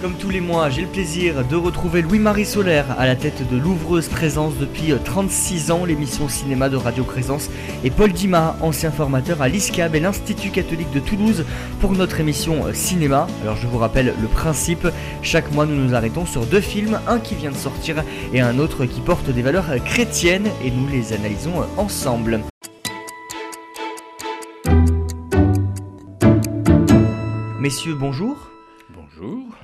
Comme tous les mois, j'ai le plaisir de retrouver Louis-Marie Solaire à la tête de l'ouvreuse Présence depuis 36 ans, l'émission cinéma de Radio Présence, et Paul Dima, ancien formateur à l'ISCAB et l'Institut catholique de Toulouse pour notre émission cinéma. Alors je vous rappelle le principe, chaque mois nous nous arrêtons sur deux films, un qui vient de sortir et un autre qui porte des valeurs chrétiennes et nous les analysons ensemble. Messieurs, bonjour.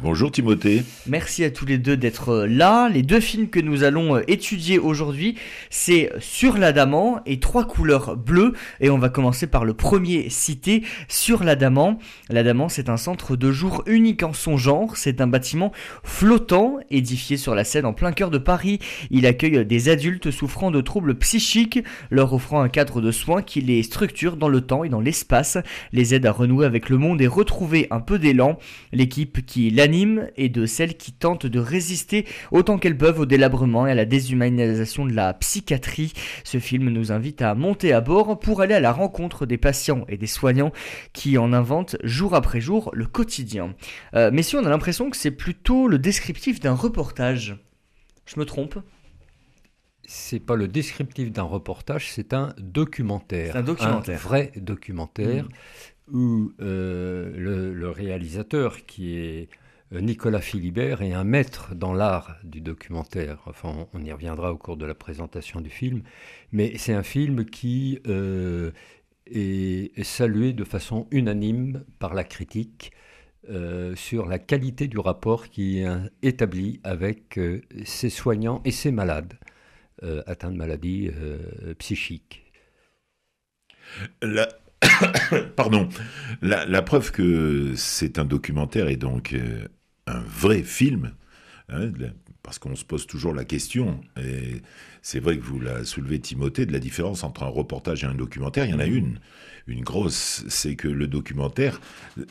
Bonjour Timothée. Merci à tous les deux d'être euh, là. Les deux films que nous allons euh, étudier aujourd'hui, c'est Sur l'Adamant et Trois couleurs bleues. Et on va commencer par le premier cité, Sur l'Adamant. L'Adamant, c'est un centre de jour unique en son genre. C'est un bâtiment flottant, édifié sur la Seine en plein cœur de Paris. Il accueille des adultes souffrant de troubles psychiques, leur offrant un cadre de soins qui les structure dans le temps et dans l'espace, les aide à renouer avec le monde et retrouver un peu d'élan. L'équipe qui l'anime et de celles qui tentent de résister autant qu'elles peuvent au délabrement et à la déshumanisation de la psychiatrie. Ce film nous invite à monter à bord pour aller à la rencontre des patients et des soignants qui en inventent jour après jour le quotidien. Euh, mais si on a l'impression que c'est plutôt le descriptif d'un reportage. Je me trompe? C'est pas le descriptif d'un reportage, c'est un documentaire. un documentaire. vrai documentaire. Mm où euh, le, réalisateur, qui est euh, Nicolas Philibert, est un maître dans l'art du documentaire. Enfin, on y reviendra au cours de la présentation du film. Mais c'est un film qui euh, est, salué de façon unanime par la critique. sur la qualité du rapport qui est établi avec ses soignants et ses malades atteints de maladies psychiques. La, Pardon. La, preuve que c'est un documentaire et donc euh, un vrai film, hein, parce qu'on se pose toujours la question, et c'est vrai que vous la soulevez Timothée, de la différence entre un reportage et un documentaire, il y en a une. Une grosse, c'est que le documentaire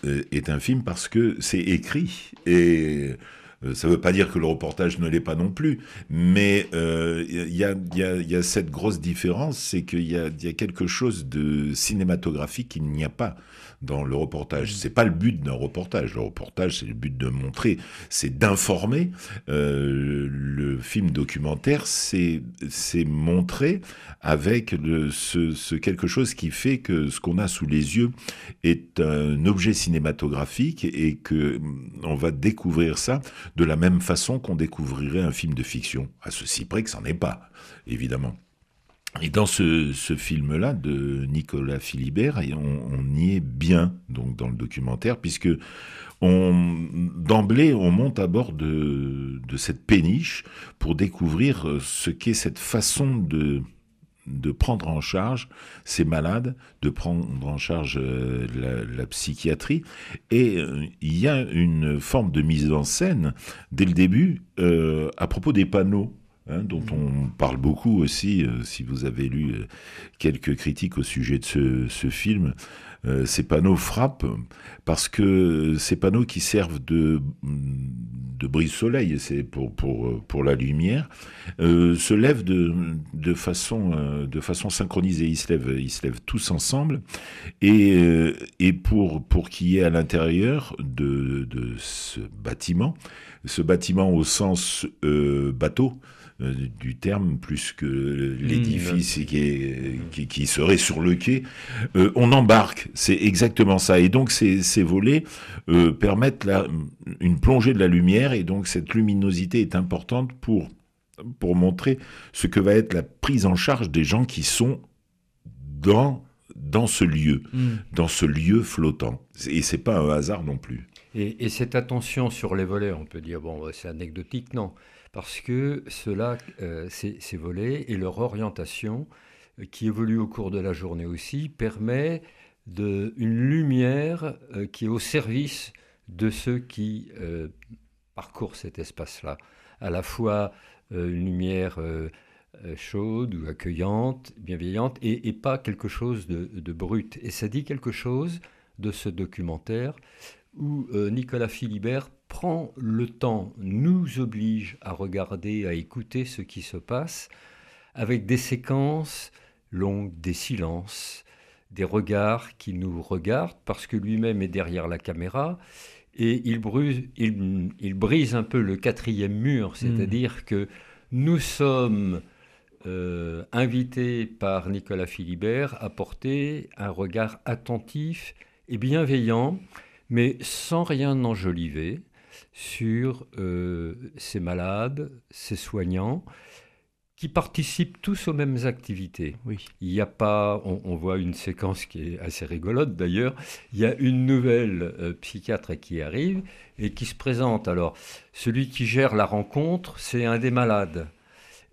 euh, est un film parce que c'est écrit et euh, ça ne veut pas dire que le reportage ne l'est pas non plus, mais il euh, y, a, cette grosse différence, c'est qu'il y, a, quelque chose de cinématographique qu'il n'y a pas dans le reportage. Mm. C'est pas le but d'un reportage. Le reportage, c'est le but de montrer, c'est d'informer. Euh, le film documentaire, c'est montrer avec le, ce, quelque chose qui fait que ce qu'on a sous les yeux est un objet cinématographique et que mm, on va découvrir ça de la même façon qu'on découvrirait un film de fiction. À ceci près que ça n'en est pas, évidemment. Et dans ce, film-là de Nicolas Philibert, on, y est bien donc dans le documentaire, puisque d'emblée on monte à bord de, cette péniche pour découvrir ce qu'est cette façon de prendre en charge ces malades, de prendre en charge euh, la, psychiatrie. Et euh, il y a une forme de mise en scène dès le début euh, à propos des panneaux. Hein, dont on parle beaucoup aussi, si vous avez lu quelques critiques au sujet de ce film, euh, ces panneaux frappent parce que ces panneaux qui servent de, de brise-soleil, pour, pour, la lumière, euh, se lèvent de, façon, euh, synchronisée. Ils se lèvent, ils se lèvent tous ensemble. Et, pour, qu'il y ait à l'intérieur de, ce bâtiment, ce bâtiment au sens bateau, euh, du terme plus que l'édifice qui, qui, serait sur le quai. Euh, on embarque, c'est exactement ça. Et donc ces, ces volets euh, permettent la, une plongée de la lumière et donc cette luminosité est importante pour pour montrer ce que va être la prise en charge des gens qui sont dans dans ce lieu, mm. dans ce lieu flottant. Et c'est pas un hasard non plus. Et, et, cette attention sur les volets, on peut dire bon, c'est anecdotique, non parce que cela, euh, ces, et leur orientation, euh, qui évolue au cours de la journée aussi, permet une lumière euh, qui est au service de ceux qui parcourent cet espace-là. À la fois une lumière chaude ou accueillante, bienveillante, et, pas quelque chose de, de, brut. Et ça dit quelque chose de ce documentaire où euh, Nicolas Philibert prend le temps, nous oblige à regarder, à écouter ce qui se passe, avec des séquences longues, des silences, des regards qui nous regardent, parce que lui-même est derrière la caméra, et il brise, il, brise un peu le quatrième mur, hmm. c'est-à-dire que nous sommes euh, invités par Nicolas Philibert à porter un regard attentif et bienveillant, mais sans rien enjoliver, sur euh, ces malades, ces soignants, qui participent tous aux mêmes activités. Oui. Il n'y a pas, on, voit une séquence qui est assez rigolote d'ailleurs, il y a une nouvelle euh, psychiatre qui arrive et qui se présente. Alors, celui qui gère la rencontre, c'est un des malades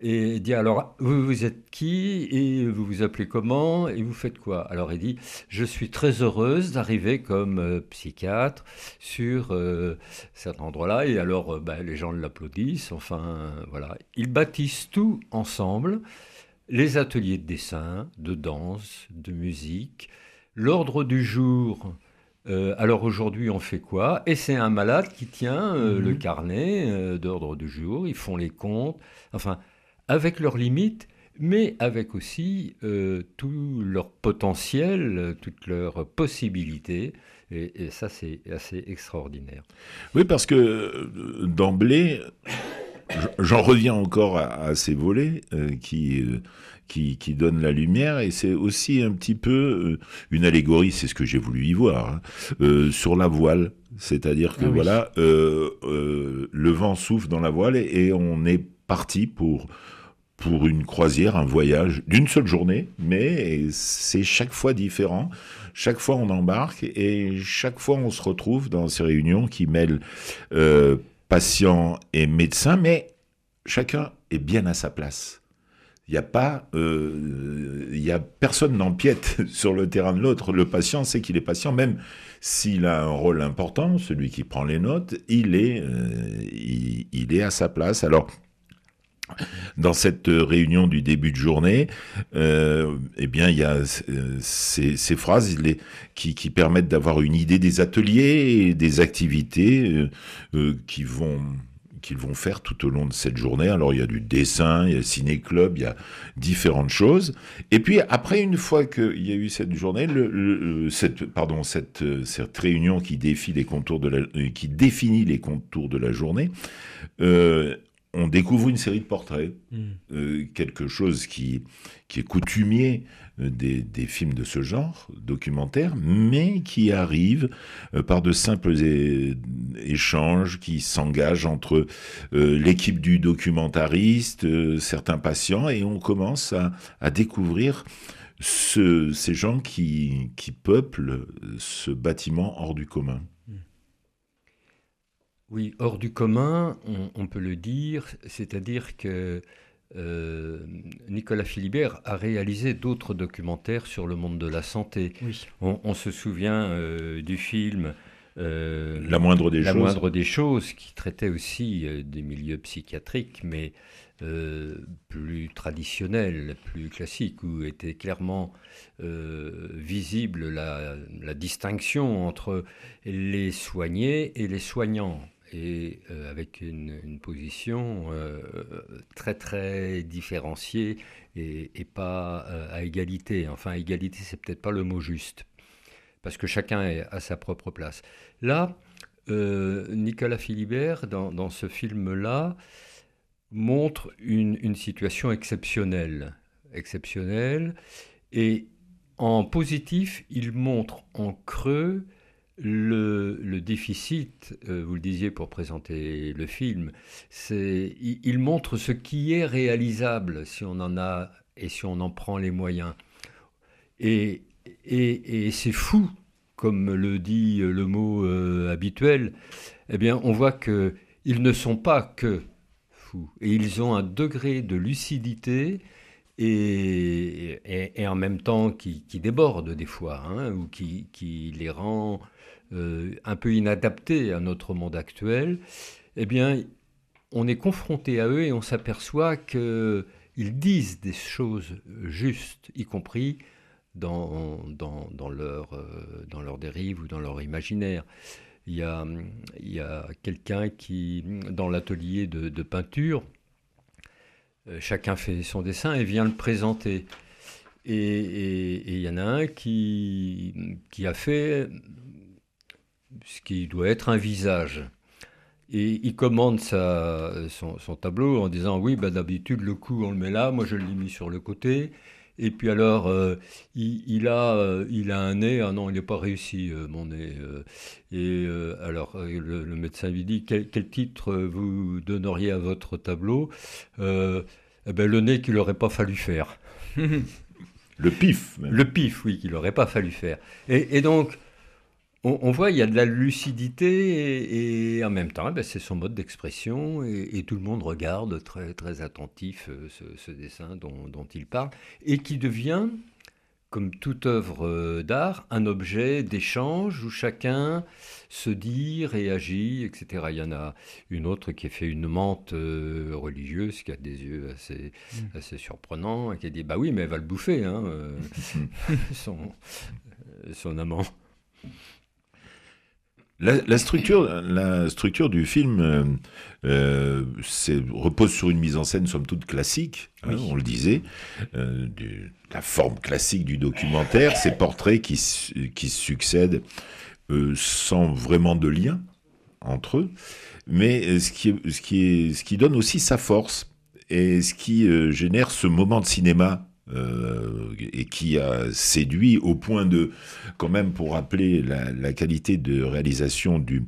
et il dit alors vous, vous êtes qui et vous vous appelez comment et vous faites quoi? Alors il dit je suis très heureuse d'arriver comme euh, psychiatre sur euh, cet endroit-là et alors euh, ben, les gens l'applaudissent. Enfin voilà, ils bâtissent tout ensemble les ateliers de dessin, de danse, de musique, l'ordre du jour. alors aujourd'hui, on fait quoi? Et c'est un malade qui tient le mhm. carnet d'ordre du jour. Ils font les comptes. Enfin, avec leurs limites, mais avec aussi euh, tout leur potentiel, toutes leurs possibilités. Et, ça, c'est assez extraordinaire. Oui, parce que euh, d'emblée, j'en reviens encore à, ces volets euh, qui, qui, qui, donnent la lumière, et c'est aussi un petit peu une allégorie, c'est ce que j'ai voulu y voir, hein, sur la voile. C'est-à-dire que ah voilà, le vent souffle dans la voile et on est parti pour pour une croisière, un voyage d'une seule journée, mais c'est chaque fois différent. Chaque fois on embarque et chaque fois on se retrouve dans ces réunions qui mêlent euh, patients et médecins, mais chacun est bien à sa place. Il n'y a pas, euh, y a personne n'empiète sur le terrain de l'autre. Le patient sait qu'il est patient, même s'il a un rôle important, celui qui prend les notes, il est, euh, il est à sa place. Alors dans cette réunion du début de journée, euh, eh bien, il y a euh, ces, phrases qui, permettent d'avoir une idée des ateliers et des activités euh, qu'ils vont faire tout au long de cette journée. Alors il y a du dessin, il y a le ciné-club, il y a différentes choses. Et puis après, une fois qu'il y a eu cette journée, cette, pardon, cette réunion qui, défie les contours de la, qui définit les contours de la journée, on découvre une série de portraits, hmm. euh, quelque chose qui, qui est coutumier euh, des, films de ce genre, documentaires, mais qui arrive euh, par de simples échanges qui s'engagent entre l'équipe du documentariste, certains patients, et on commence à, découvrir ces gens qui, qui peuplent ce bâtiment hors du commun. Oui, hors du commun, on, peut le dire, c'est-à-dire que euh, Nicolas Philibert a réalisé d'autres documentaires sur le monde de la santé. On, se souvient euh, du film euh, La moindre des la choses. moindre des choses, qui traitait aussi des milieux psychiatriques, mais plus traditionnels, plus classiques, où était clairement visible la, la, distinction entre les soignés et les soignants et euh, avec une, position euh, très très différenciée et, pas euh, à égalité. Enfin, égalité, c'est peut-être pas le mot juste, parce que chacun est à sa propre place. Là, Nicolas Philibert, dans, ce film-là, montre une, une, situation exceptionnelle, exceptionnelle, et en positif, il montre en creux le, déficit, euh, vous le disiez pour présenter le film, c'est il, montre ce qui est réalisable si on en a et si on en prend les moyens. Et, et, c'est fou, comme le dit le mot euh, habituel. Eh bien, on voit que ils ne sont pas que fous, et ils ont un degré de lucidité et, en même temps qui, qui déborde des fois, hein, ou qui, les rend euh, un peu inadaptés à notre monde actuel, eh bien, on est confronté à eux et on s'aperçoit qu'ils disent des choses justes, y compris dans, euh, leur dérive ou dans leur imaginaire. il y a, quelqu'un qui, dans l'atelier de, peinture, chacun fait son dessin et vient le présenter. Et il y en a un qui, qui a fait ce qui doit être un visage. Et il commande son, tableau en disant Oui, bah, d'habitude, le coup, on le met là, moi je l'ai mis sur le côté. Et puis alors, euh, il, a, euh, il a un nez, ah non, il n'est pas réussi, euh, mon nez. et alors, le, médecin lui dit Quel, titre vous donneriez à votre tableau eh ben, Le nez qu'il n'aurait pas fallu faire. le pif. Le pif, oui, qu'il n'aurait pas fallu faire. Et, et donc, on, voit, il y a de la lucidité et, en même temps, eh ben, c'est son mode d'expression et, tout le monde regarde très, très attentif euh, ce, dessin dont, il parle et qui devient, comme toute œuvre euh, d'art, un objet d'échange où chacun se dit, réagit, etc. Il y en a une autre qui a fait une menthe euh, religieuse, qui a des yeux assez, mm. assez surprenants, et qui a dit, bah oui, mais elle va le bouffer, hein, son, son amant. La, structure, la structure du film euh, euh, repose sur une mise en scène somme toute classique, hein, on le disait, euh, la forme classique du documentaire, ces portraits qui, qui succèdent sans vraiment de lien entre eux, mais ce qui, ce qui, est, ce qui donne aussi sa force et ce qui génère ce moment de cinéma euh, et qui a séduit au point de, quand même pour rappeler la, qualité de réalisation du,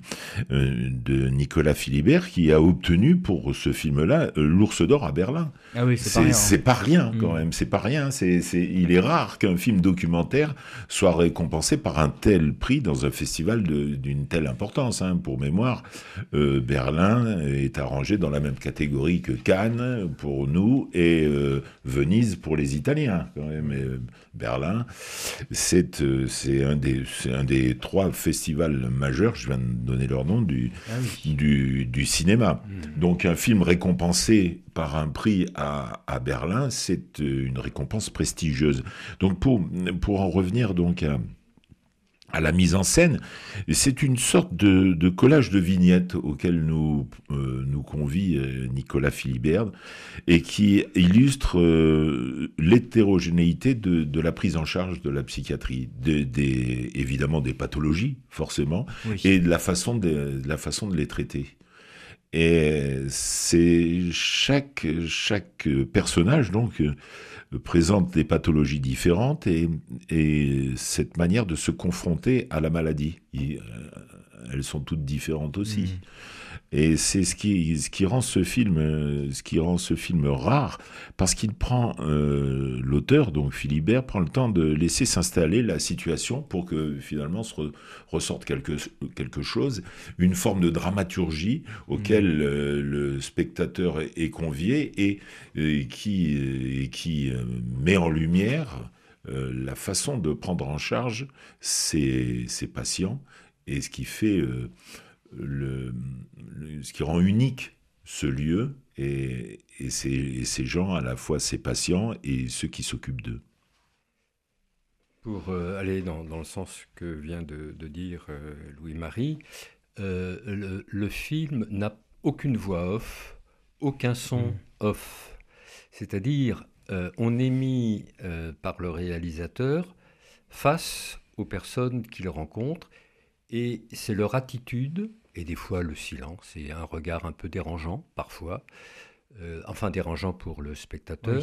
euh, de Nicolas Philibert, qui a obtenu pour ce film-là euh, l'Ours d'Or à Berlin. Ah oui, c'est pas, rien mm. quand même, c'est pas rien. C'est, il est rare qu'un film documentaire soit récompensé par un tel prix dans un festival d'une telle importance. Hein. Pour mémoire, Berlin est arrangé dans la même catégorie que Cannes pour nous et Venise pour les Italiens italien quand même. Euh, Berlin, c'est euh, c'est un des un des trois festivals majeurs. Je viens de donner leur nom du ah du, du, cinéma. Hmm. Donc un film récompensé par un prix à, à Berlin, c'est euh, une récompense prestigieuse. Donc pour pour en revenir donc à à la mise en scène. C'est une sorte de, collage de vignettes auquel nous, euh, nous convie euh, Nicolas Philibert et qui illustre euh, l'hétérogénéité de, la prise en charge de la psychiatrie, des, évidemment des pathologies forcément, et de la façon de, la façon de les traiter. Et c'est chaque, chaque personnage donc présente des pathologies différentes et, et, cette manière de se confronter à la maladie. Euh, elles sont toutes différentes aussi. Mmh. Et c'est ce qui, ce qui rend ce film, ce qui rend ce film rare, parce qu'il prend euh, l'auteur, donc Philibert, prend le temps de laisser s'installer la situation pour que finalement se ressorte quelque, quelque chose, une forme de dramaturgie auquel mmh. euh, le spectateur est convié et, qui, qui euh, met en lumière la façon de prendre en charge ses, ses patients et ce qui fait le, ce qui rend unique ce lieu et, et, ces, gens, à la fois ses patients et ceux qui s'occupent d'eux. Pour euh, aller dans, dans, le sens que vient de, dire euh, Louis-Marie, euh, le, film n'a aucune voix off, aucun son mm. off. C'est-à-dire, on est mis par le réalisateur face aux personnes qu'il rencontre et c'est leur attitude et des fois le silence et un regard un peu dérangeant parfois. Euh, enfin dérangeant pour le spectateur.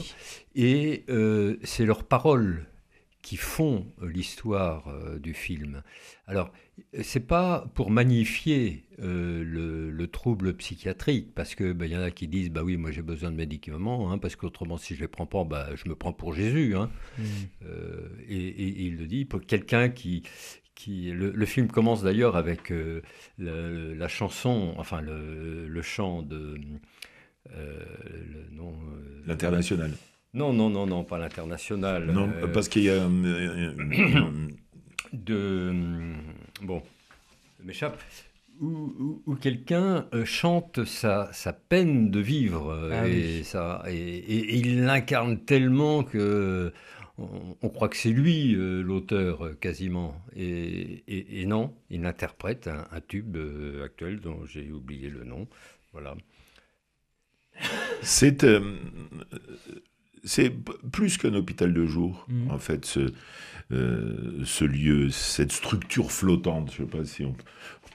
Et euh, c'est leurs paroles qui font l'histoire euh, du film. Alors, c'est pas pour magnifier le, trouble psychiatrique, parce que ben, y en a qui disent bah oui, moi j'ai besoin de médicaments, hein, parce qu'autrement si je les prends pas, bah, je me prends pour Jésus. Hein. Mmh. Et, et, il le dit pour quelqu'un qui le, film commence d'ailleurs avec euh, la chanson, enfin le, chant de euh, euh, l'international. Non, non, non, non, pas l'international. Non, parce qu'il y a de bon, m'échappe. Où, quelqu'un chante sa, peine de vivre ah et, ça, et, il l'incarne tellement que on, croit que c'est lui l'auteur quasiment. Et, non, il interprète un, tube actuel dont j'ai oublié le nom. Voilà. C'est c'est plus qu'un hôpital de jour, mmh. en fait, ce, ce lieu, cette structure flottante. Je ne sais pas si on,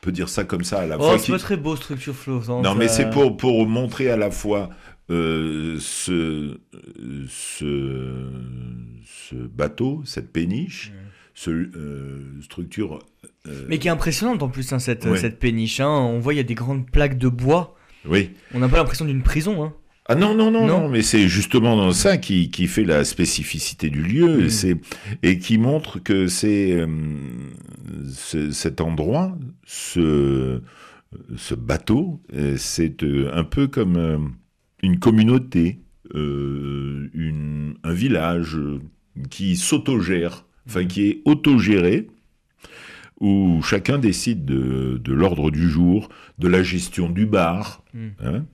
peut dire ça comme ça à la oh, fois. C'est pas très beau, structure flottante. Non, mais c'est pour, pour montrer à la fois euh, ce, ce, ce, bateau, cette péniche, ce euh, structure. Euh, mais qui est impressionnante en plus, hein, cette, cette péniche. Hein. On voit, il y a des grandes plaques de bois. Oui. On n'a pas l'impression d'une prison. Hein. Ah non, non, non, non, mais c'est justement dans ça qui, qui fait la spécificité du lieu mm. c'est, et qui montre que c'est euh, cet endroit, ce, ce bateau, c'est un peu comme une communauté, une, un village qui s'autogère, enfin qui est autogéré, où chacun décide de, de l'ordre du jour, de la gestion du bar, hmm. hein.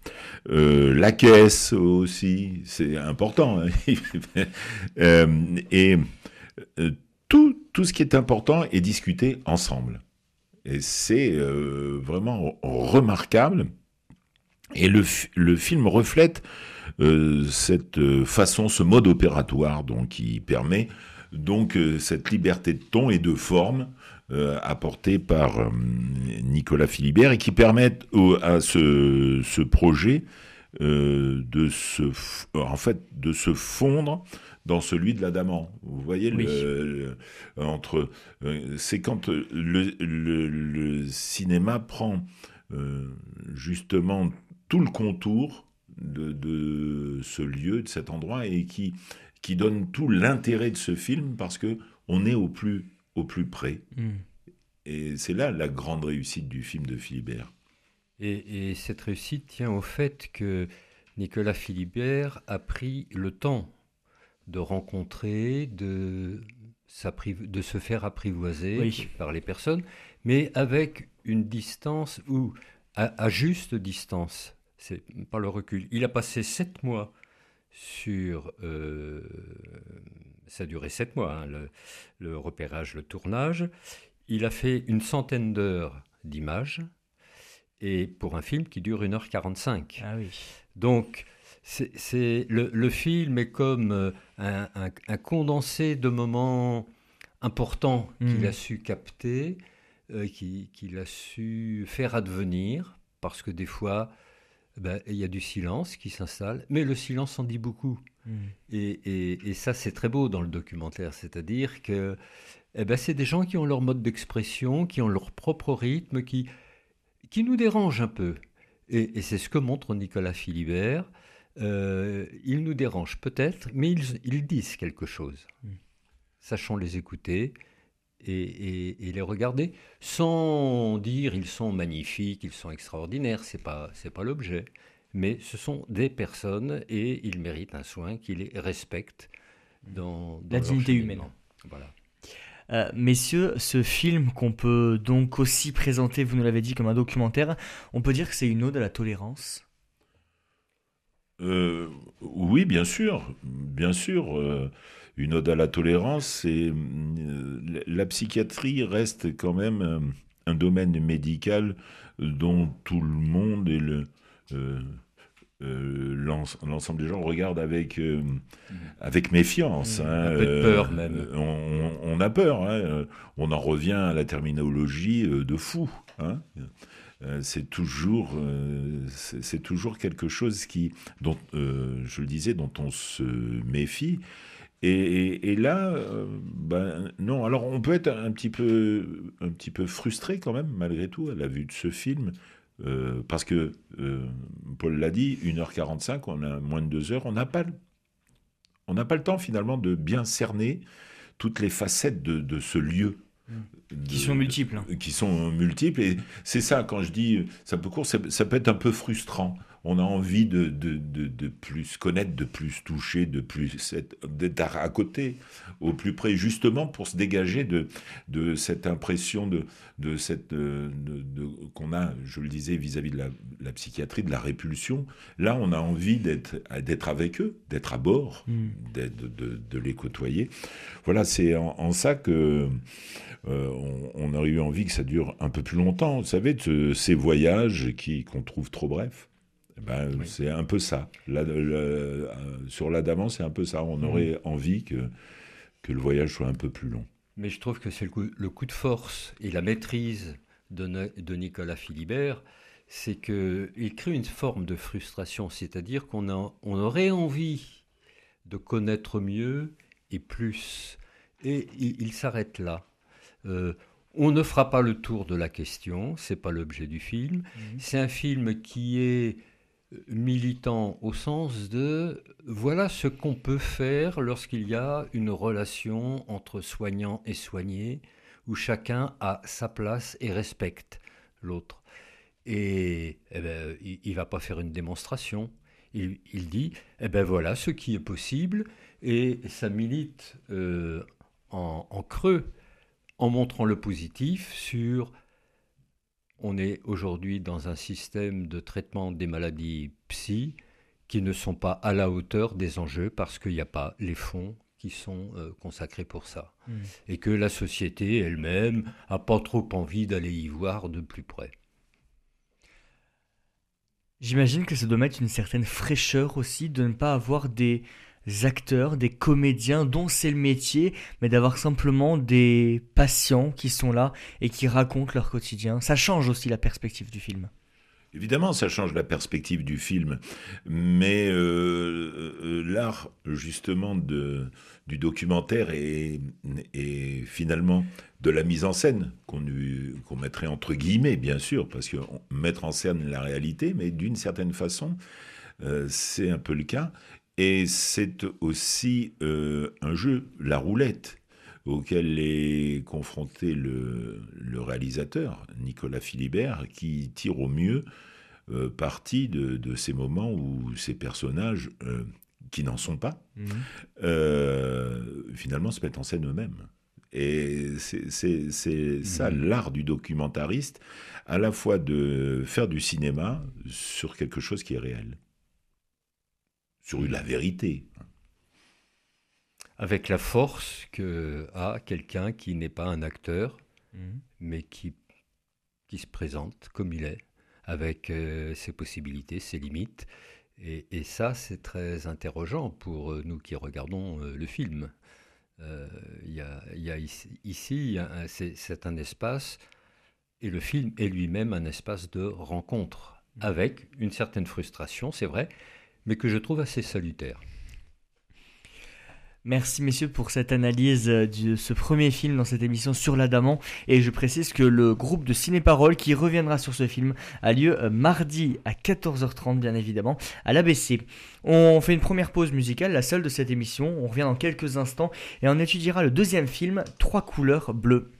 euh, la caisse aussi, c'est important. Hein. euh, et euh, tout, tout ce qui est important est discuté ensemble. Et c'est euh, vraiment remarquable. Et le, le film reflète euh, cette façon, ce mode opératoire donc, qui permet donc cette liberté de ton et de forme euh, apportés par euh, Nicolas Philibert et qui permettent à ce, ce projet euh, de se, en fait, de se fondre dans celui de l'Adamant. Vous voyez, le, entre, c'est quand le, le, le, cinéma prend justement tout le contour de, de, ce lieu, de cet endroit, et qui, qui donne tout l'intérêt de ce film parce que on est au plus au plus près. Hmm. Et c'est là la grande réussite du film de Philibert. Et, cette réussite tient au fait que Nicolas Philibert a pris le temps de rencontrer, de, de se faire apprivoiser par les personnes, mais avec une distance ou à, juste distance. C'est par le recul. Il a passé sept mois sur euh, ça a duré sept mois, hein, le, repérage, le tournage. Il a fait une centaine d'heures d'images, et pour un film qui dure 1h45. Ah oui. Donc, c'est, le, film est comme euh, un, condensé de moments importants qu'il hmm. a su capter, euh, qu'il a su faire advenir, parce que des fois, ben, il y a du silence qui s'installe, mais le silence en dit beaucoup. Mm. Et, ça, c'est très beau dans le documentaire, c'est-à-dire que eh ben, c'est des gens qui ont leur mode d'expression, qui ont leur propre rythme, qui, qui nous dérangent un peu. Et, c'est ce que montre Nicolas Philibert. Euh, ils nous dérangent peut-être, mais ils, disent quelque chose. Mm. Sachons les écouter et, les regarder sans dire ils sont magnifiques, ils sont extraordinaires. C'est pas c'est pas l'objet, mais ce sont des personnes et ils méritent un soin qui les respecte dans, la dignité humaine. Voilà. Euh, messieurs, ce film qu'on peut donc aussi présenter, vous nous l'avez dit, comme un documentaire, on peut dire que c'est une ode à la tolérance? Euh, Oui, bien sûr, bien sûr. Euh, une ode à la tolérance. Et euh, la psychiatrie reste quand même euh, un, domaine médical dont tout le monde et le euh, l'ensemble des gens regardent avec avec méfiance. Mmh. Hein, un peu de peur même. On, a peur. Hein, on en revient à la terminologie de fou. Hein. c'est toujours, c'est toujours quelque chose qui, dont, je le disais, dont on se méfie. Et, là, euh, ben, non. Alors, on peut être un petit peu, un petit peu frustré quand même, malgré tout, à la vue de ce film, euh, parce que euh, Paul l'a dit, 1h45, on a moins de 2 heures, on n'a pas, on n'a pas le temps finalement de bien cerner toutes les facettes de, ce lieu. qui sont multiples. qui sont multiples. Et c'est ça, quand je dis ça peut court, ça peut être un peu frustrant on a envie de, de, de, plus connaître, de plus toucher, de plus d'être à côté, au plus près, justement pour se dégager de, de cette impression de, de cette qu'on a, je le disais, vis-à-vis de la, psychiatrie, de la répulsion. Là, on a envie d'être d'être avec eux, d'être à bord, mm. de, les côtoyer. Voilà, c'est en, ça que euh, on, aurait eu envie que ça dure un peu plus longtemps. Vous savez, de ces voyages qui qu'on trouve trop brefs. Ben, C'est un peu ça. Euh, sur l'Adamant, c'est un peu ça. On mhm. aurait envie que, que le voyage soit un peu plus long. Mais je trouve que c'est le coup, le coup de force et la maîtrise de, de Nicolas Philibert, c'est qu'il crée une forme de frustration, c'est-à-dire qu'on on aurait envie de connaître mieux et plus. Et il, s'arrête là. Euh, on ne fera pas le tour de la question, c'est pas l'objet du film. Mhm. C'est un film qui est militant au sens de voilà ce qu'on peut faire lorsqu'il y a une relation entre soignant et soigné, où chacun a sa place et respecte l'autre. Et eh ben, il ne va pas faire une démonstration. Il, dit, eh ben voilà ce qui est possible, et ça milite euh, en creux, en montrant le positif sur on est aujourd'hui dans un système de traitement des maladies psy qui ne sont pas à la hauteur des enjeux parce qu'il n'y a pas les fonds qui sont euh, consacrés pour ça. Hmm. Et que la société elle-même n'a pas trop envie d'aller y voir de plus près. J'imagine que ça doit mettre une certaine fraîcheur aussi de ne pas avoir des acteurs, des comédiens dont c'est le métier, mais d'avoir simplement des patients qui sont là et qui racontent leur quotidien. Ça change aussi la perspective du film. Évidemment, ça change la perspective du film, mais euh, euh, l'art justement de, du documentaire et, finalement de la mise en scène qu'on mettrait entre guillemets, bien sûr, parce que mettre en scène la réalité, mais d'une certaine façon, euh, c'est un peu le cas. Et c'est aussi euh, un jeu, la roulette, auquel est confronté le, réalisateur, Nicolas Philibert, qui tire au mieux euh, parti de, ces moments où ces personnages, euh, qui n'en sont pas, mhm. finalement se mettent en scène eux-mêmes. Et c'est ça mhm. l'art du documentariste, à la fois de faire du cinéma sur quelque chose qui est réel sur la vérité. Avec la force que a quelqu'un qui n'est pas un acteur, mhm. mais qui, qui se présente comme il est, avec euh, ses possibilités, ses limites. Et, ça, c'est très interrogeant pour euh, nous qui regardons euh, le film. Il y, a, ici, c'est un espace, et le film est lui-même un espace de rencontre, mhm. avec une certaine frustration, c'est vrai, mais que je trouve assez salutaire. Merci messieurs pour cette analyse euh, de ce premier film dans cette émission sur l'Adamant et je précise que le groupe de ciné-parole qui reviendra sur ce film a lieu euh, mardi à 14h30 bien évidemment à l'ABC. On fait une première pause musicale, la seule de cette émission, on revient dans quelques instants et on étudiera le deuxième film Trois couleurs bleues.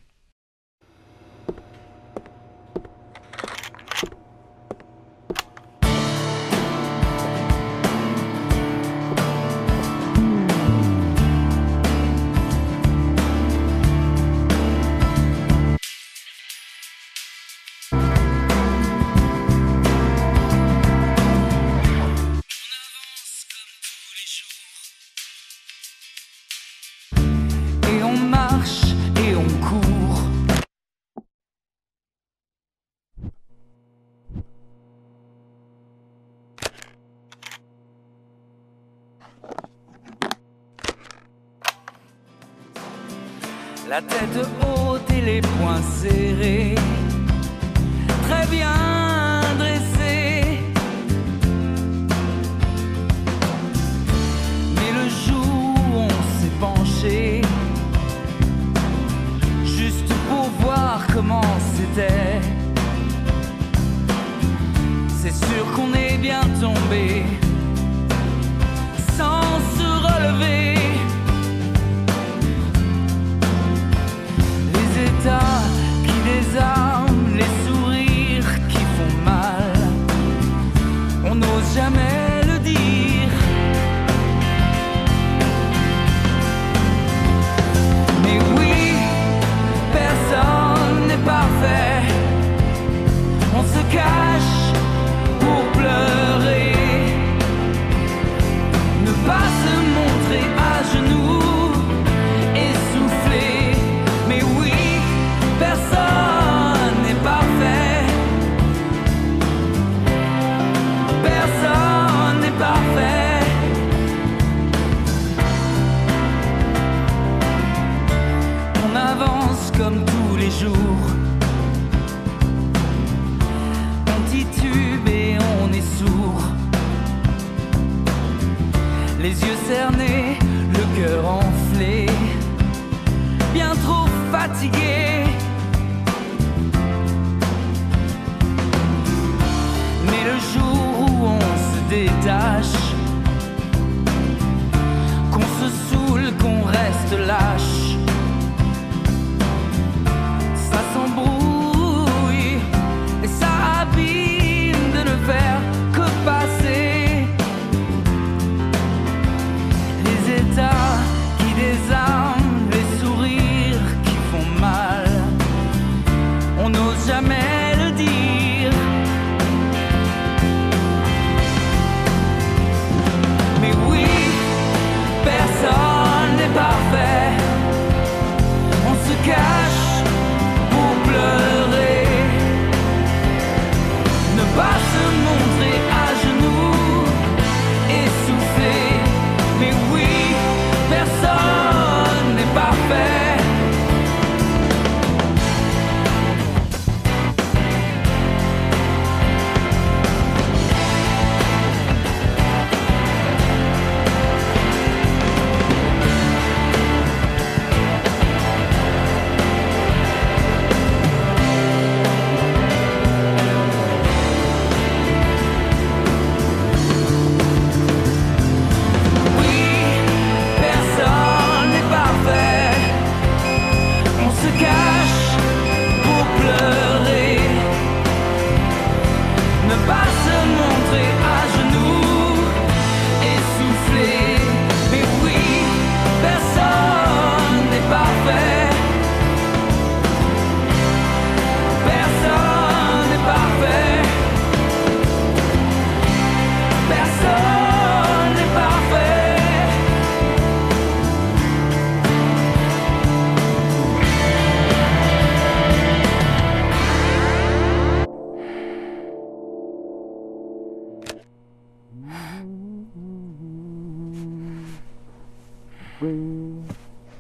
Oui,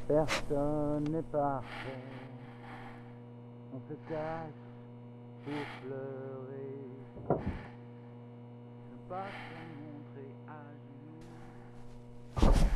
personne n'est parfait. On se cache pour pleurer. Ne pas se montrer à genoux.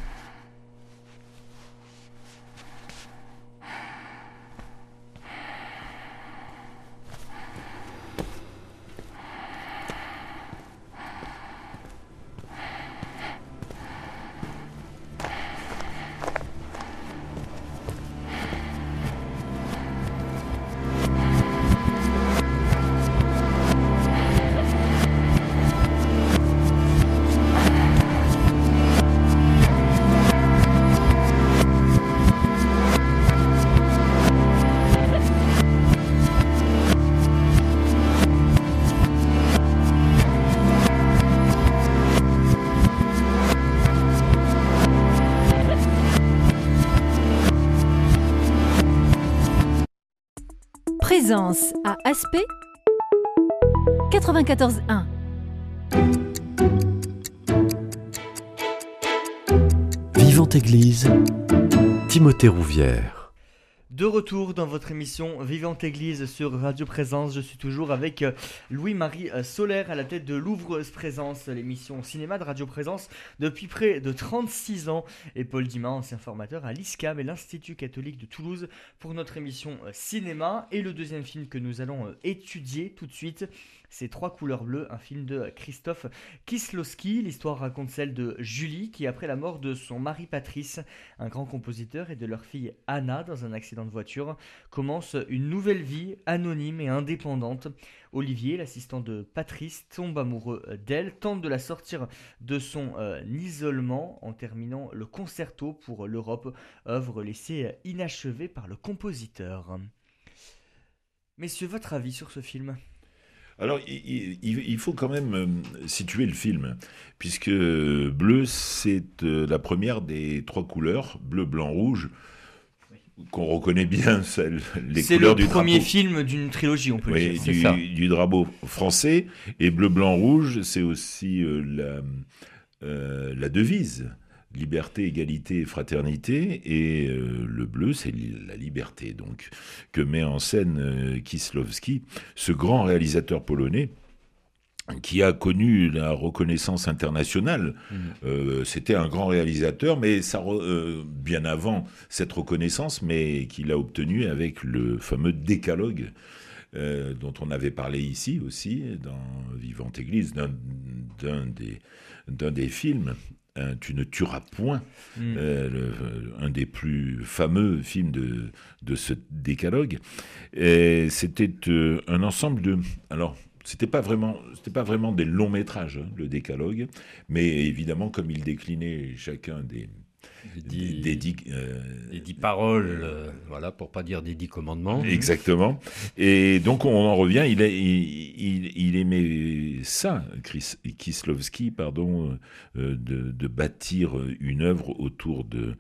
Présence à Aspect 94.1. Vivante Église, Timothée Rouvière. De retour dans votre émission Vivante Église sur Radio Présence, je suis toujours avec euh, Louis-Marie euh, Solaire à la tête de l'Ouvreuse Présence, l'émission cinéma de Radio Présence depuis près de 36 ans, et Paul Dimas, ancien formateur à l'ISCAM et l'Institut catholique de Toulouse pour notre émission euh, cinéma. Et le deuxième film que nous allons étudier tout de suite, C'est Trois couleurs bleues, un film de Christophe Kislowski. L'histoire raconte celle de Julie qui, après la mort de son mari Patrice, un grand compositeur, et de leur fille Anna dans un accident de voiture, commence une nouvelle vie anonyme et indépendante. Olivier, l'assistant de Patrice, tombe amoureux d'elle, tente de la sortir de son euh, isolement en terminant le concerto pour l'Europe, œuvre laissée inachevée par le compositeur. Messieurs, votre avis sur ce film? Alors, il, il- il faut quand même euh, situer le film, puisque bleu, c'est euh, la première des trois couleurs, bleu, blanc, rouge, qu'on reconnaît bien, celles, les C'est le couleurs du premier drapeau. film d'une trilogie, on peut le Oui, dire. c'est du, ça. du drapeau français. Et bleu, blanc, rouge, c'est aussi euh, la, euh, la devise. Liberté, égalité, fraternité. Et euh, le bleu, c'est la liberté, donc, que met en scène euh, Kieslowski, ce grand réalisateur polonais qui a connu la reconnaissance internationale. Euh, C'était un grand réalisateur, mais ça, euh, bien avant cette reconnaissance, mais qu'il a obtenu avec le fameux décalogue euh, dont on avait parlé ici aussi, dans Vivante Église, d'un d'un des, d'un des films. Un, tu ne tueras point, Mm. euh, le- un des plus fameux films de, de ce décalogue. C'était euh, un ensemble de. Alors, c'était pas vraiment, c'était pas vraiment des longs métrages, hein, le décalogue, mais évidemment, comme il déclinait chacun des, dix, des dix, euh, des dix paroles, euh, voilà, pour pas dire des dix commandements. Exactement. Et donc on en revient, il, a- il, il, il aimait ça, Chris, Kieslowski, pardon, euh, de, de bâtir une œuvre autour de,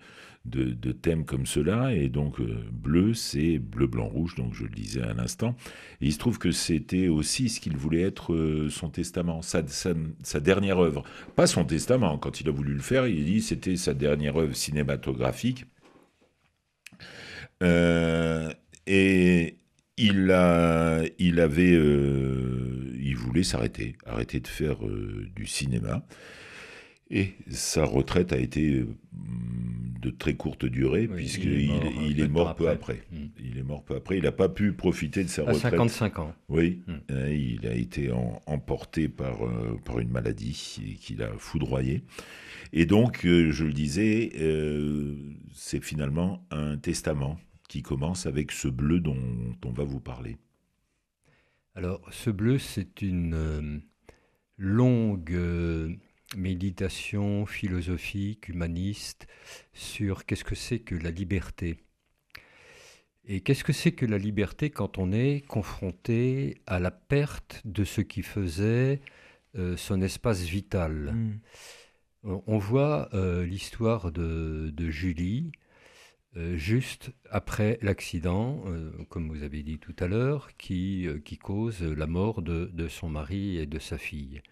de, thèmes comme cela. Et donc euh, bleu, c'est bleu, blanc, rouge, donc je le disais à l'instant. Il se trouve que c'était aussi ce qu'il voulait être euh, son testament, sa, dernière œuvre. Pas son testament, quand il a voulu le faire, il dit c'était sa dernière œuvre cinématographique. Euh, et il, a, il avait, il voulait s'arrêter, arrêter de faire du cinéma. Et sa retraite a été euh, de très courte durée, Oui, puisqu'il il est il, mort, peu après. après. Mm. Il est mort peu après. Il n'a pas pu profiter de sa À retraite. 55 ans. Oui, Mm. euh, il a été en- emporté par, euh, par une maladie qui l'a foudroyé. Et donc, euh, je le disais, euh, c'est finalement un testament qui commence avec ce bleu dont on va vous parler. Alors, ce bleu, c'est une longue méditation philosophique, humaniste, sur qu'est-ce que c'est que la liberté. Et qu'est-ce que c'est que la liberté quand on est confronté à la perte de ce qui faisait euh, son espace vital? Mm. on on voit euh, l'histoire de, de Julie euh, juste après l'accident, euh, comme vous avez dit tout à l'heure, qui, euh, qui cause la mort de, de son mari et de sa fille.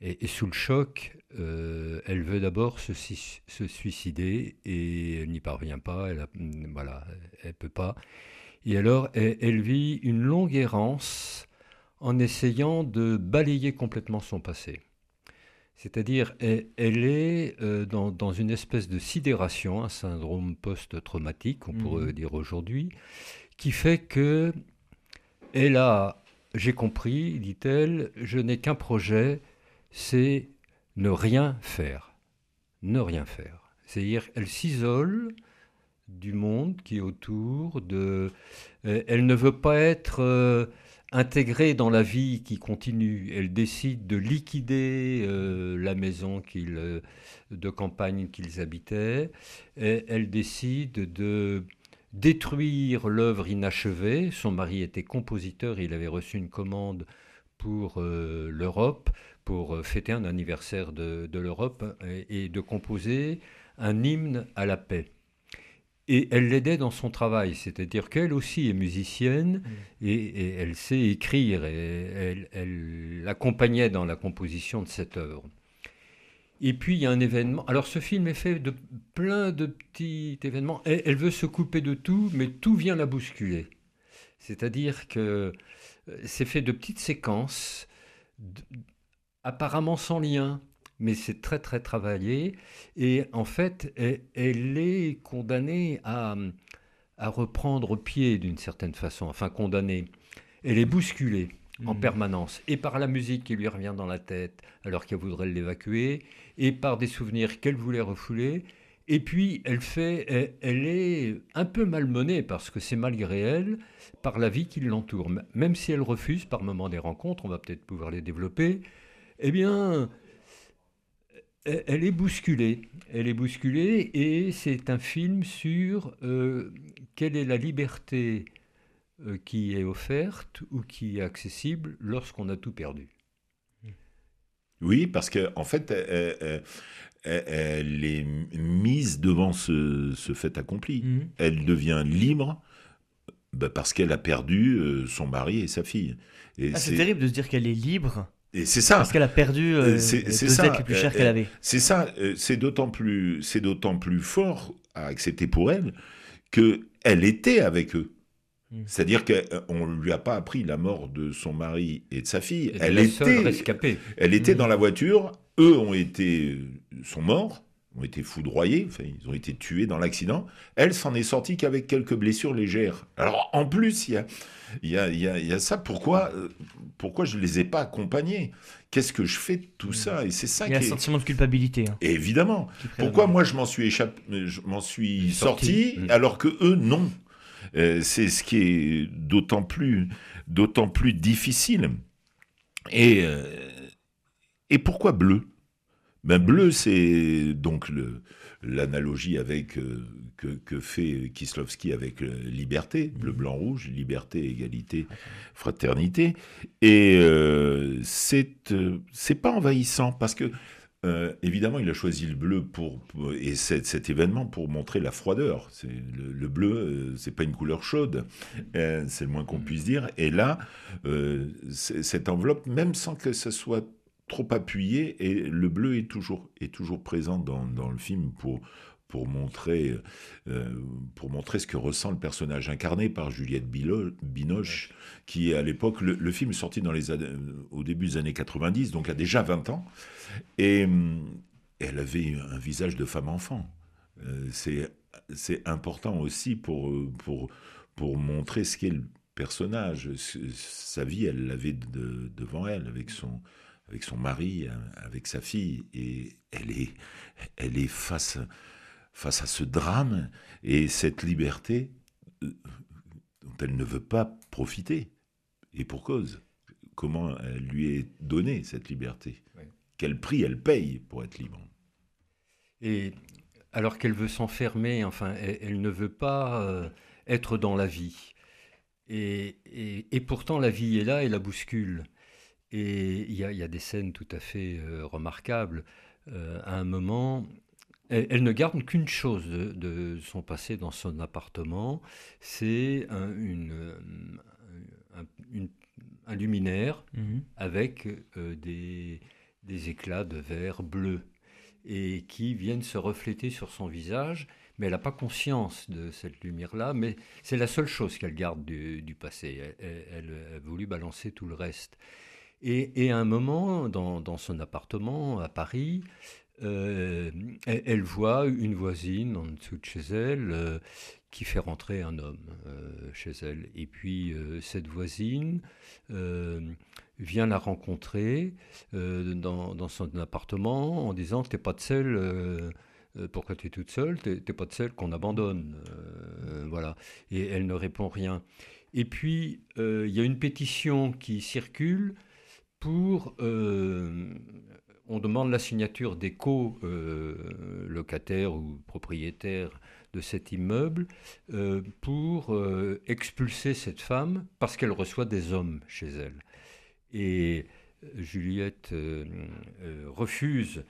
Et, et sous le choc, euh, elle veut d'abord se, suicider et elle n'y parvient pas, elle a- voilà, elle peut pas. Et alors, elle, elle vit une longue errance en essayant de balayer complètement son passé. C'est-à-dire, elle, elle est euh, dans, dans une espèce de sidération, un syndrome post-traumatique, on Mhm. pourrait dire aujourd'hui, qui fait que elle a, j'ai compris, dit-elle, je n'ai qu'un projet, c'est ne rien faire. Ne rien faire. C'est-à-dire, elle s'isole du monde qui est autour, de, euh, elle ne veut pas être euh, intégrée dans la vie qui continue. Elle décide de liquider euh, la maison de campagne qu'ils habitaient. Elle décide de détruire l'œuvre inachevée. Son mari était compositeur, il avait reçu une commande pour l'Europe, pour euh, fêter un anniversaire de, de l'Europe et, et de composer un hymne à la paix. Et elle l'aidait dans son travail, c'est-à-dire qu'elle aussi est musicienne et, et elle sait écrire et elle, l'accompagnait dans la composition de cette œuvre. Et puis il y a un événement. Alors ce film est fait de plein de petits événements. Elle, elle veut se couper de tout, mais tout vient la bousculer. C'est-à-dire que euh, c'est fait de petites séquences, apparemment sans lien, mais c'est très très travaillé. Et en fait, elle, elle est condamnée à, à reprendre pied d'une certaine façon. Enfin, condamnée. Elle est bousculée. en Mhm. permanence, et par la musique qui lui revient dans la tête alors qu'elle voudrait l'évacuer, et par des souvenirs qu'elle voulait refouler. Et puis, elle, fait, elle, elle est un peu malmenée, parce que c'est malgré elle, par la vie qui l'entoure. Même si elle refuse par moment des rencontres, on va peut-être pouvoir les développer, eh bien, elle est bousculée. Elle est bousculée, et c'est un film sur euh, quelle est la liberté euh, qui est offerte ou qui est accessible lorsqu'on a tout perdu. Oui, parce qu'en en fait, elle, elle est mise devant ce, ce fait accompli. Mhm. Elle devient libre bah, parce qu'elle a perdu euh, son mari et sa fille. Et Ah, c'est c'est terrible de se dire qu'elle est libre et c'est ça. parce qu'elle a perdu euh, Euh, les deux les plus chers euh, qu'elle avait. C'est ça, euh, c'est d'autant plus, c'est d'autant plus fort à accepter pour elle que elle était avec eux. Mm. C'est-à-dire qu'on ne lui a pas appris la mort de son mari et de sa fille. Et Elle était, était Mm. dans la voiture. Eux ont été, sont morts, ont été foudroyés. Enfin, ils ont été tués dans l'accident. Elle s'en est sortie qu'avec quelques blessures légères. Alors en plus, il y a, y a, y a- il y a ça. Pourquoi, euh, pourquoi je les ai pas accompagnés? Qu'est-ce que je fais de tout ça? Et c'est ça. Il y a un est sentiment de culpabilité. hein, Évidemment. Pourquoi moi je m'en suis échappé, je m'en suis Sorti. sorti, Mm. alors que eux non Euh, C'est ce qui est d'autant plus, d'autant plus difficile. Et euh, et pourquoi bleu? Ben bleu, c'est donc le l'analogie avec euh, que, que fait Kislovski avec euh, liberté, bleu, blanc, rouge, liberté, égalité, fraternité. Et euh, c'est euh, c'est pas envahissant parce que évidemment, il a choisi le bleu pour, pour- et cet, cet événement pour montrer la froideur. C'est le, le bleu, c'est pas une couleur chaude, c'est le moins qu'on puisse dire. Et là, cette enveloppe, même sans que ça soit trop appuyé, et le bleu est toujours est toujours présent dans, dans le film pour pour montrer euh, pour montrer ce que ressent le personnage incarné par Juliette Bilo- Binoche, qui à l'époque le, le film est sorti dans les années- au début des années 90, donc a déjà 20 ans. Et hum, elle avait un visage de femme-enfant. Euh, c'est, important aussi pour, euh, pour, pour montrer ce qu'est le personnage. Sa vie, elle l'avait de- devant elle, avec son, avec son mari, avec sa fille. Et elle est, elle est face, face à ce drame et cette liberté euh, dont elle ne veut pas profiter. Et pour cause. Comment elle lui est donnée, cette liberté? Quel prix elle paye pour être libre? Et alors qu'elle veut s'enfermer, enfin, elle, elle ne veut pas euh, être dans la vie. Et, et- et pourtant, la vie est là et la bouscule. Et il y a, il y a des scènes tout à fait euh, remarquables. Euh, à un moment, elle, elle ne garde qu'une chose de, de son passé dans son appartement, c'est un, une, euh, un- une- un luminaire Mhm. avec euh, des, des éclats de verre bleu et qui viennent se refléter sur son visage, mais elle n'a pas conscience de cette lumière-là, mais c'est la seule chose qu'elle garde du, du passé. Elle, elle- elle a voulu balancer tout le reste. Et, à un moment, dans, son appartement à Paris, euh, elle, voit une voisine en dessous de chez elle euh, qui fait rentrer un homme euh, chez elle. Et puis cette voisine vient la rencontrer dans, son appartement en disant T'es pas de celle. pourquoi tu es toute seule? T'es t'es pas de celle qu'on abandonne. Voilà. Et elle ne répond rien. Et puis, il y a une pétition qui circule pour. euh, on demande la signature des co-locataires ou propriétaires de cet immeuble euh, pour euh, expulser cette femme parce qu'elle reçoit des hommes chez elle. Et Juliette refuse,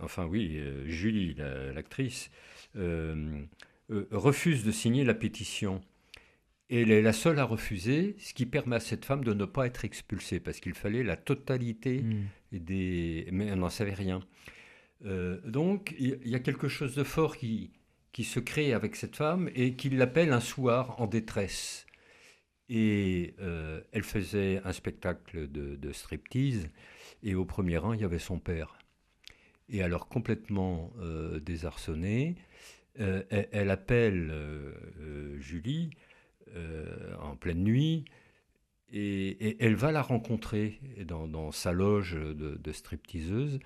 enfin oui, Julie, la- l'actrice, refuse de signer la pétition. Et elle est la seule à refuser, ce qui permet à cette femme de ne pas être expulsée, parce qu'il fallait la totalité Mhm. des... mais elle n'en savait rien. Euh, donc, il y a quelque chose de fort qui, qui se crée avec cette femme et qui l'appelle un soir en détresse. Et euh, elle faisait un spectacle de, de striptease, et au premier rang, il y avait son père. Et alors, complètement euh, désarçonnée, elle, elle appelle Julie euh, en pleine nuit Et, elle va la rencontrer dans, sa loge de, stripteaseuse.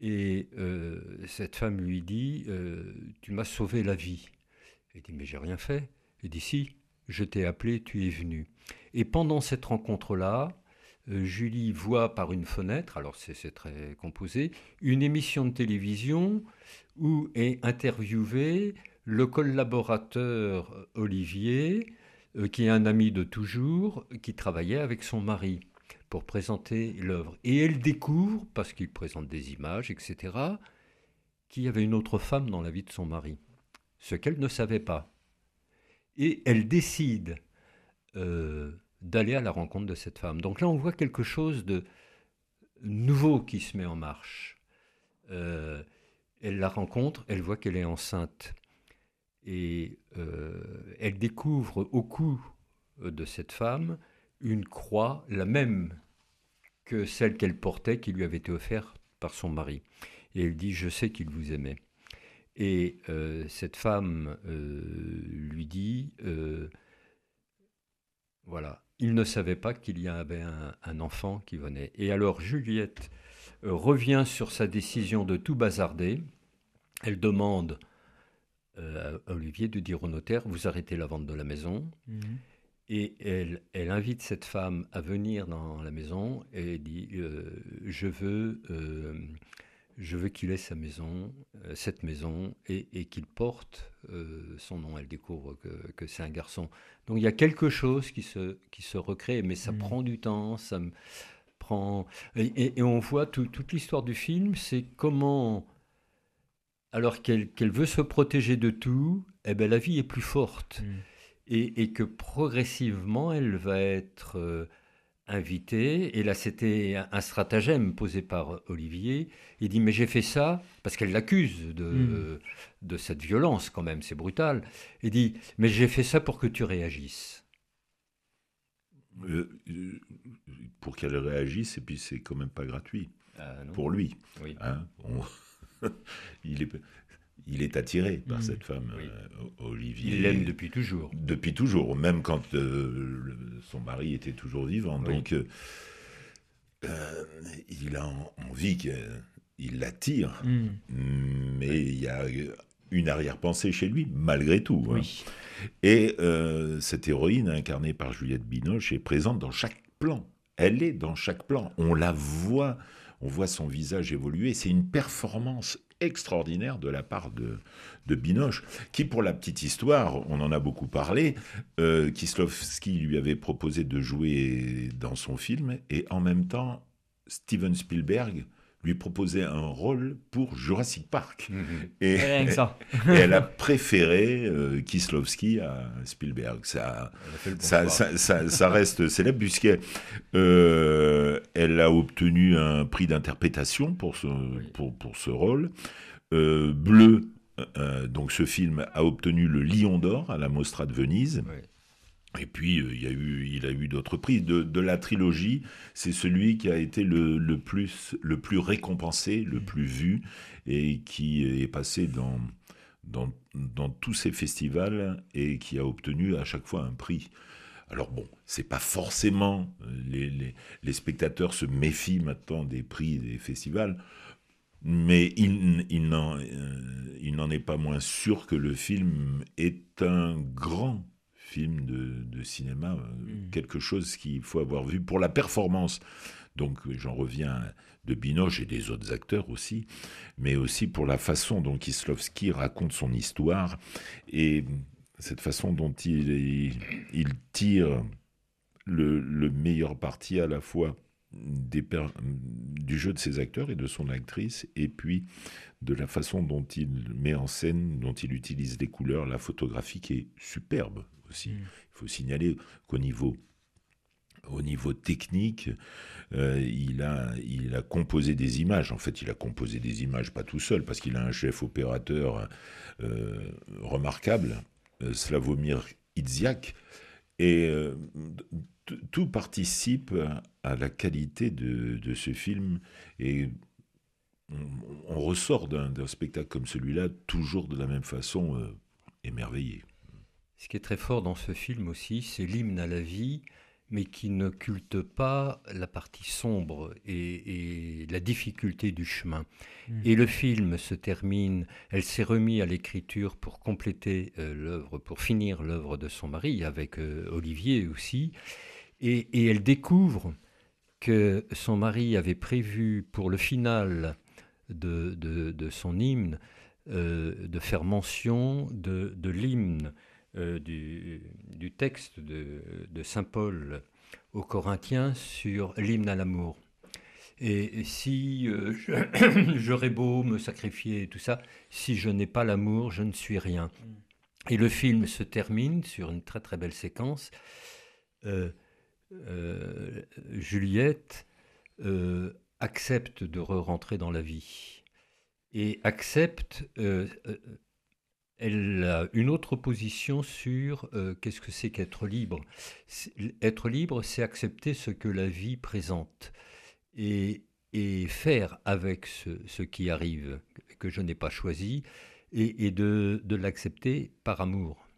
Et euh, cette femme lui dit euh, Tu m'as sauvé la vie. Elle dit Mais j'ai rien fait. Il dit Si, je t'ai appelé, tu es venu. Et pendant cette rencontre-là, Julie voit par une fenêtre, alors c'est très composé, une émission de télévision où est interviewé le collaborateur Olivier, euh, qui est un ami de toujours, qui travaillait avec son mari pour présenter l'œuvre. Et elle découvre, parce qu'il présente des images, etc., qu'il y avait une autre femme dans la vie de son mari, ce qu'elle ne savait pas. Et elle décide euh, d'aller à la rencontre de cette femme. Donc là, on voit quelque chose de nouveau qui se met en marche. Euh, elle la rencontre, elle voit qu'elle est enceinte. Et euh, elle découvre au cou de cette femme une croix, la même que celle qu'elle portait, qui lui avait été offerte par son mari. Et elle dit, je sais qu'il vous aimait. Et euh, cette femme euh, lui dit, euh, voilà, il ne savait pas qu'il y avait un, un enfant qui venait. Et alors Juliette euh, revient sur sa décision de tout bazarder. Elle demande euh, à Olivier de dire au notaire, vous arrêtez la vente de la maison. Mhm. Et elle, elle invite cette femme à venir dans la maison et dit euh, Je veux, euh, je veux qu'il ait sa maison, cette maison, et, et qu'il porte euh, son nom. Elle découvre que, que c'est un garçon. Donc il y a quelque chose qui se, qui se recrée, mais ça Mhm. prend du temps, ça me prend. Et, et- et on voit tout- toute l'histoire du film, c'est comment, alors qu'elle veut se protéger de tout, eh ben, la vie est plus forte Mhm. et, et que progressivement elle va être euh, invitée. Et là, c'était un, un stratagème posé par Olivier. Il dit Mais j'ai fait ça parce qu'elle l'accuse de, Mm. de cette violence, quand même, c'est brutal. Il dit Mais j'ai fait ça pour que tu réagisses. Euh, euh, pour qu'elle réagisse, et puis c'est quand même pas gratuit Ah, pour lui. Oui. hein. On- il, est, il est attiré par Mhm. cette femme, Oui. euh, Olivier. Il l'aime depuis toujours. Depuis toujours, même quand euh, le- son mari était toujours vivant. Oui. Donc, euh, il a en- envie qu'il l'attire, Mhm. mais il y a une arrière-pensée chez lui, malgré tout. hein. Et cette héroïne, incarnée par Juliette Binoche, est présente dans chaque plan. Elle est dans chaque plan. On la voit, on voit son visage évoluer. C'est une performance extraordinaire de la part de, de Binoche, qui, pour la petite histoire, on en a beaucoup parlé, euh, Kieslowski lui avait proposé de jouer dans son film, et en même temps, Steven Spielberg lui proposait un rôle pour Jurassic Park. Et, Rien que ça. et elle a préféré euh, Kieslowski à Spielberg. Ça, bon reste célèbre puisqu'elle euh, elle a obtenu un prix d'interprétation pour ce, pour, pour ce rôle. Euh, Bleu, euh, donc ce film a obtenu le Lion d'Or à la Mostra de Venise. Ouais. Et puis, euh, il, y a eu, il a eu d'autres prix. De, de la trilogie, c'est celui qui a été le, le, plus, le plus récompensé, le plus vu, et qui est passé dans, dans, dans tous ces festivals et qui a obtenu à chaque fois un prix. Alors bon, c'est pas forcément euh, les, les, les spectateurs se méfient maintenant des prix des festivals, mais il, il n'en euh, il n'en est pas moins sûr que le film est un grand film de, de cinéma, euh, Mm. quelque chose qu'il faut avoir vu pour la performance. Donc j'en reviens de Binoche et des autres acteurs aussi, mais aussi pour la façon dont Kieslowski raconte son histoire et cette façon dont il, il tire le, le meilleur parti à la fois des du jeu de ses acteurs et de son actrice, et puis de la façon dont il met en scène, dont il utilise les couleurs, la photographie qui est superbe aussi. Mm. Il faut signaler qu'au niveau au niveau technique, euh, il, a, il a composé des images. En fait, il a composé des images pas tout seul, parce qu'il a un chef opérateur euh, remarquable, euh, Slavomir Idziak, et tout participe à, la qualité de, de ce film. Et on, on ressort d'un spectacle comme celui-là toujours de la même façon émerveillé. Ce qui est très fort dans ce film aussi, c'est l'hymne à la vie, mais qui ne culte pas la partie sombre et, et la difficulté du chemin. Mm. Et le film se termine, elle s'est remise à l'écriture pour compléter euh, l'œuvre, pour finir l'œuvre de son mari, avec euh, Olivier aussi, et, et elle découvre que son mari avait prévu pour le final de, de- de son hymne euh, de faire mention de, de l'hymne du, du texte de, Saint Paul aux Corinthiens sur l'hymne à l'amour. Et si euh, j'aurais beau me sacrifier et tout ça, si je n'ai pas l'amour, je ne suis rien. Et le film se termine sur une très très belle séquence. Euh, euh, Juliette euh, accepte de re-rentrer dans la vie et accepte. Elle a une autre position sur euh, qu'est-ce que c'est qu'être libre? Être libre, c'est accepter ce que la vie présente et, et faire avec ce, qui arrive, que je n'ai pas choisi, et, et de, de l'accepter par amour.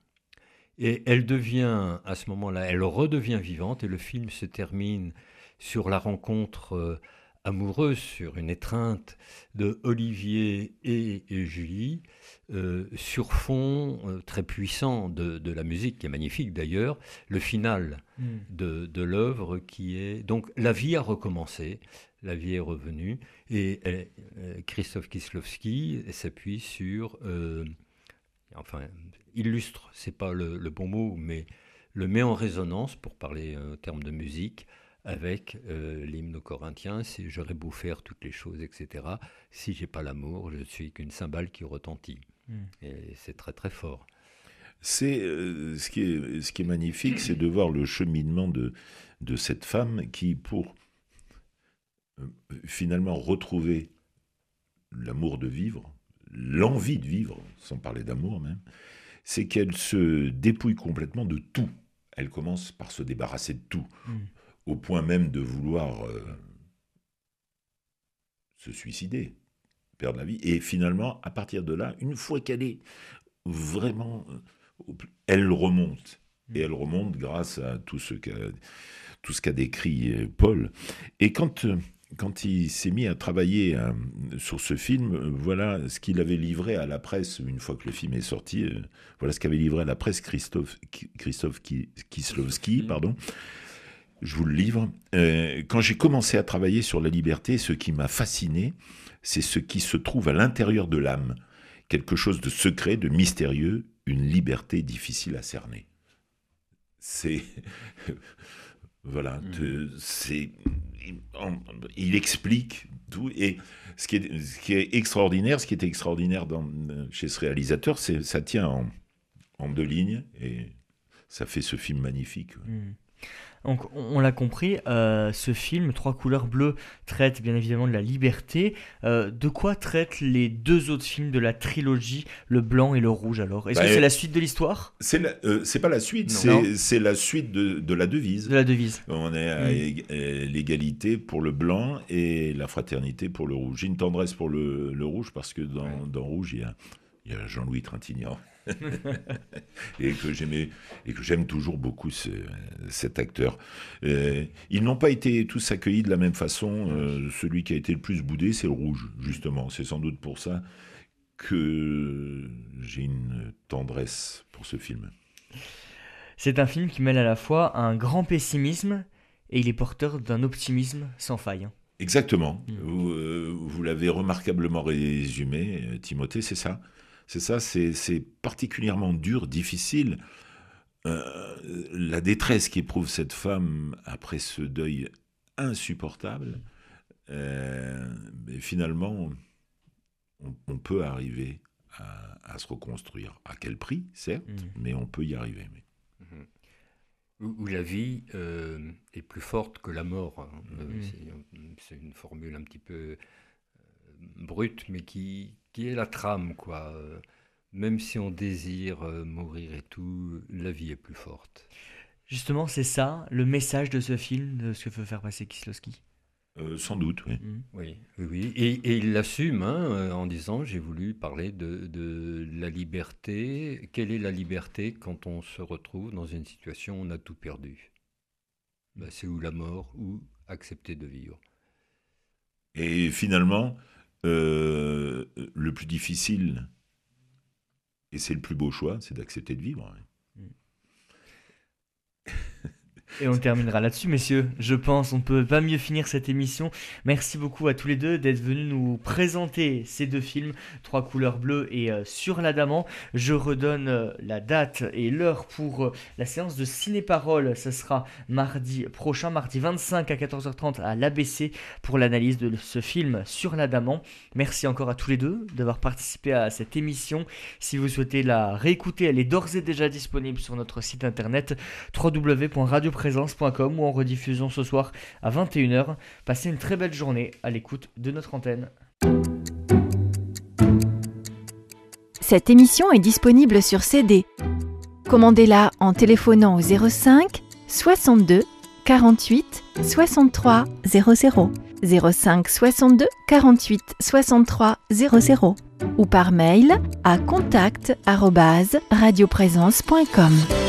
Et elle devient, à ce moment-là, elle redevient vivante, et le film se termine sur la rencontre euh, amoureuse, sur une étreinte de Olivier et, et Julie, euh, sur fond euh, très puissant de, de la musique, qui est magnifique d'ailleurs, le final Mm. de, de l'œuvre qui est... Donc la vie a recommencé, la vie est revenue, et euh, euh, Christophe Kislovski s'appuie sur... enfin, illustre, c'est pas le, le bon mot, mais le met en résonance, pour parler en termes de musique, avec euh, l'hymne aux Corinthiens, j'aurais beau faire toutes les choses, etc. Si j'ai pas l'amour, je suis qu'une cymbale qui retentit. Mm. Et c'est très très fort. C'est euh, ce qui est ce qui est magnifique, c'est de voir le cheminement de de cette femme qui, pour euh, finalement retrouver l'amour de vivre, l'envie de vivre, sans parler d'amour même, c'est qu'elle se dépouille complètement de tout. Elle commence par se débarrasser de tout, Mm. Au point même de vouloir euh, se suicider, perdre la vie. Et finalement, à partir de là, une fois qu'elle est vraiment, euh, elle remonte. Et elle remonte grâce à tout ce qu'a tout ce qu'a décrit euh, Paul. Et quand quand il s'est mis à travailler sur ce film, voilà ce qu'il avait livré à la presse une fois que le film est sorti. voilà ce qu'avait livré à la presse Christophe Christophe Ki- Kieslowski, pardon. Je vous le livre. Euh, quand j'ai commencé à travailler sur la liberté, ce qui m'a fasciné, c'est ce qui se trouve à l'intérieur de l'âme, quelque chose de secret, de mystérieux, une liberté difficile à cerner. C'est voilà, te- c'est il, explique tout et ce qui est ce qui est extraordinaire, ce qui était extraordinaire dans, chez ce réalisateur, c'est ça tient en, en deux lignes et ça fait ce film magnifique. Mm. Donc, on, l'a compris, euh, ce film, Trois couleurs bleues, traite bien évidemment de la liberté. Euh, de quoi traitent les deux autres films de la trilogie, le blanc et le rouge alors? Est-ce Bah, que c'est euh, la suite de l'histoire? C'est euh, pas la suite, c'est la suite de, de la devise. De la devise On est à Mm. ég- l'égalité pour le blanc et la fraternité pour le rouge. J'ai une tendresse pour le, le rouge parce que dans, Ouais. dans Rouge, il y a, il y a Jean-Louis Trintignant. et que j'aimais et que j'aime toujours beaucoup ce- cet acteur. Euh, ils n'ont pas été tous accueillis de la même façon. Euh, celui qui a été le plus boudé, c'est le rouge, justement. C'est sans doute pour ça que j'ai une tendresse pour ce film. C'est un film qui mêle à la fois un grand pessimisme et il est porteur d'un optimisme sans faille. Exactement. Mm. Vous, euh, vous l'avez remarquablement résumé, Timothée, c'est ça? C'est ça, c'est particulièrement dur, difficile. Euh, la détresse qu'éprouve cette femme après ce deuil insupportable, euh, mais finalement, on, on peut arriver à, à se reconstruire. À quel prix, certes, Mm. mais on peut y arriver. mais- Où, où la vie euh, est plus forte que la mort. hein. Euh, Mhm. c'est- C'est une formule un petit peu euh, brute, mais qui, qui est la trame, quoi. Euh, Même si on désire euh, mourir et tout, la vie est plus forte. Justement, c'est ça le message de ce film, de ce que veut faire passer Kieslowski. Euh, sans doute, oui. Mm. Oui, oui, oui. Et, et il l'assume hein, en disant j'ai voulu parler de, de la liberté. Quelle est la liberté quand on se retrouve dans une situation où on a tout perdu? Bah, c'est ou la mort ou accepter de vivre. Et finalement, euh, le plus difficile, et c'est le plus beau choix, c'est d'accepter de vivre. Et on terminera là-dessus, messieurs. Je pense, on peut pas mieux finir cette émission. Merci beaucoup à tous les deux d'être venus nous présenter ces deux films, Trois couleurs bleues et euh, Sur l'Adamant. Je redonne euh, la date et l'heure pour euh, la séance de ciné-parole. Ce sera mardi prochain, mardi 25 à 14h30 à l'ABC pour l'analyse de ce film Sur l'Adamant. Merci encore à tous les deux d'avoir participé à cette émission. Si vous souhaitez la réécouter, elle est d'ores et déjà disponible sur notre site internet ou en rediffusion ce soir à 21h. Passez une très belle journée à l'écoute de notre antenne. Cette émission est disponible sur CD. Commandez-la en téléphonant au 05 62 48 63 00 05 62 48 63 00 ou par mail à contact@radioprésence.com.